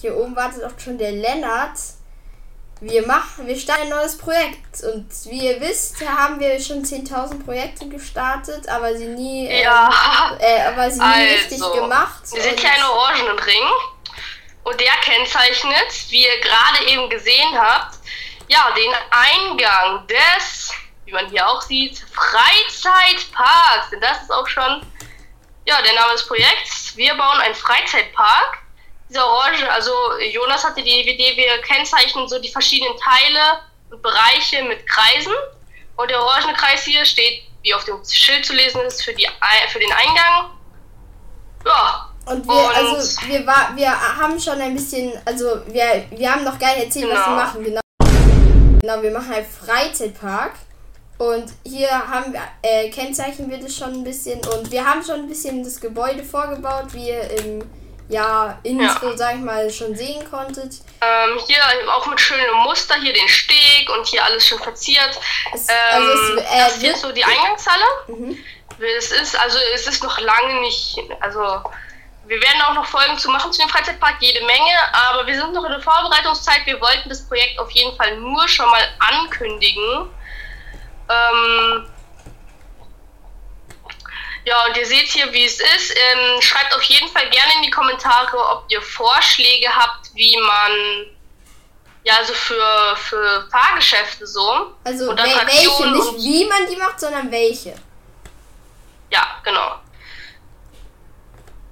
hier oben wartet auch schon der Lennart. Wir machen, wir starten ein neues Projekt und wie ihr wisst, haben wir schon 10.000 Projekte gestartet, aber sie nie, ähm, Ja. äh, aber sie nie Also, richtig gemacht. Wir sind hier einen orangenen Ring und der kennzeichnet, wie ihr gerade eben gesehen habt, ja, den Eingang des, wie man hier auch sieht, Freizeitparks. Denn das ist auch schon, ja, der Name des Projekts. Wir bauen einen Freizeitpark. Dieser Orange, also Jonas hatte die Idee, wir kennzeichnen so die verschiedenen Teile und Bereiche mit Kreisen. Und der orangene Kreis hier steht, wie auf dem Schild zu lesen ist, für, die, für den Eingang. Ja, Und wir, Und- also wir war, wir haben schon ein bisschen, also wir, wir haben noch gar nicht erzählt, was wir Genau. machen. Genau. Genau, wir machen einen Freizeitpark. Und hier haben wir, äh, kennzeichnen wir das schon ein bisschen. Und wir haben schon ein bisschen das Gebäude vorgebaut, wie im ja, Intro, sag ich mal, schon sehen konntet. Ähm, hier auch mit schönem Muster, hier den Steg und hier alles schon verziert. Es, Ähm, also es, äh, das hier ist so die Eingangshalle. Mhm. Es ist, also es ist noch lange nicht, also wir werden auch noch Folgen zu machen zu dem Freizeitpark, jede Menge, aber wir sind noch in der Vorbereitungszeit. Wir wollten das Projekt auf jeden Fall nur schon mal ankündigen. Ähm, ja, und ihr seht hier, wie es ist. Ähm, schreibt auf jeden Fall gerne in die Kommentare, ob ihr Vorschläge habt, wie man ja, also für, für Fahrgeschäfte so. also und wel- welche, nicht und- wie man die macht, sondern welche. Ja, genau.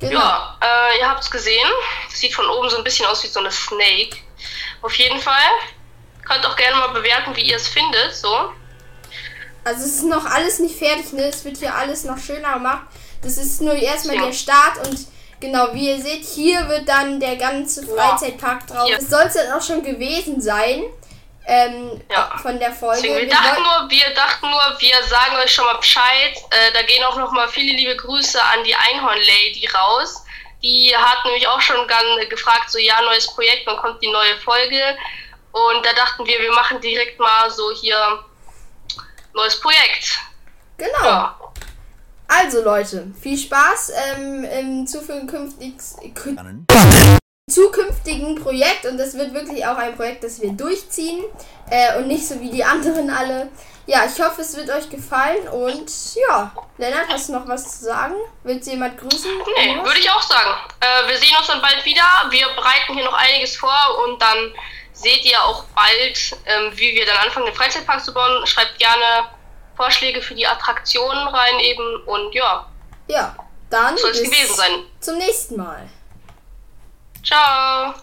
Genau. Ja, äh, ihr habt es gesehen. Sieht von oben so ein bisschen aus wie so eine Snake. Auf jeden Fall. Könnt auch gerne mal bewerten, wie ihr es findet. So. Also es ist noch alles nicht fertig, ne? Es wird hier alles noch schöner gemacht. Das ist nur erstmal Ja. der Start und genau, wie ihr seht, hier wird dann der ganze Freizeitpark drauf. Hier. Das soll es dann auch schon gewesen sein. Ähm, Ja. von der Folge. Deswegen, wir, dachten nur, wir dachten nur, wir sagen euch schon mal Bescheid. Äh, da gehen auch noch mal viele liebe Grüße an die Einhorn-Lady raus. Die hat nämlich auch schon gan- gefragt, so ja, neues Projekt, wann kommt die neue Folge? Und da dachten wir, wir machen direkt mal so hier neues Projekt. Genau. Ja. Also Leute, viel Spaß ähm, im zukünftig, zukünftigen Projekt und das wird wirklich auch ein Projekt, das wir durchziehen äh, und nicht so wie die anderen alle. Ja, ich hoffe, es wird euch gefallen und ja, Lennart, hast du noch was zu sagen? Willst du jemand grüßen? Nee, würde ich auch sagen. Äh, wir sehen uns dann bald wieder. Wir bereiten hier noch einiges vor und dann seht ihr auch bald, ähm, wie wir dann anfangen, den Freizeitpark zu bauen. Schreibt gerne Vorschläge für die Attraktionen rein eben und ja, Ja, dann soll es gewesen sein. zum nächsten Mal. Ciao.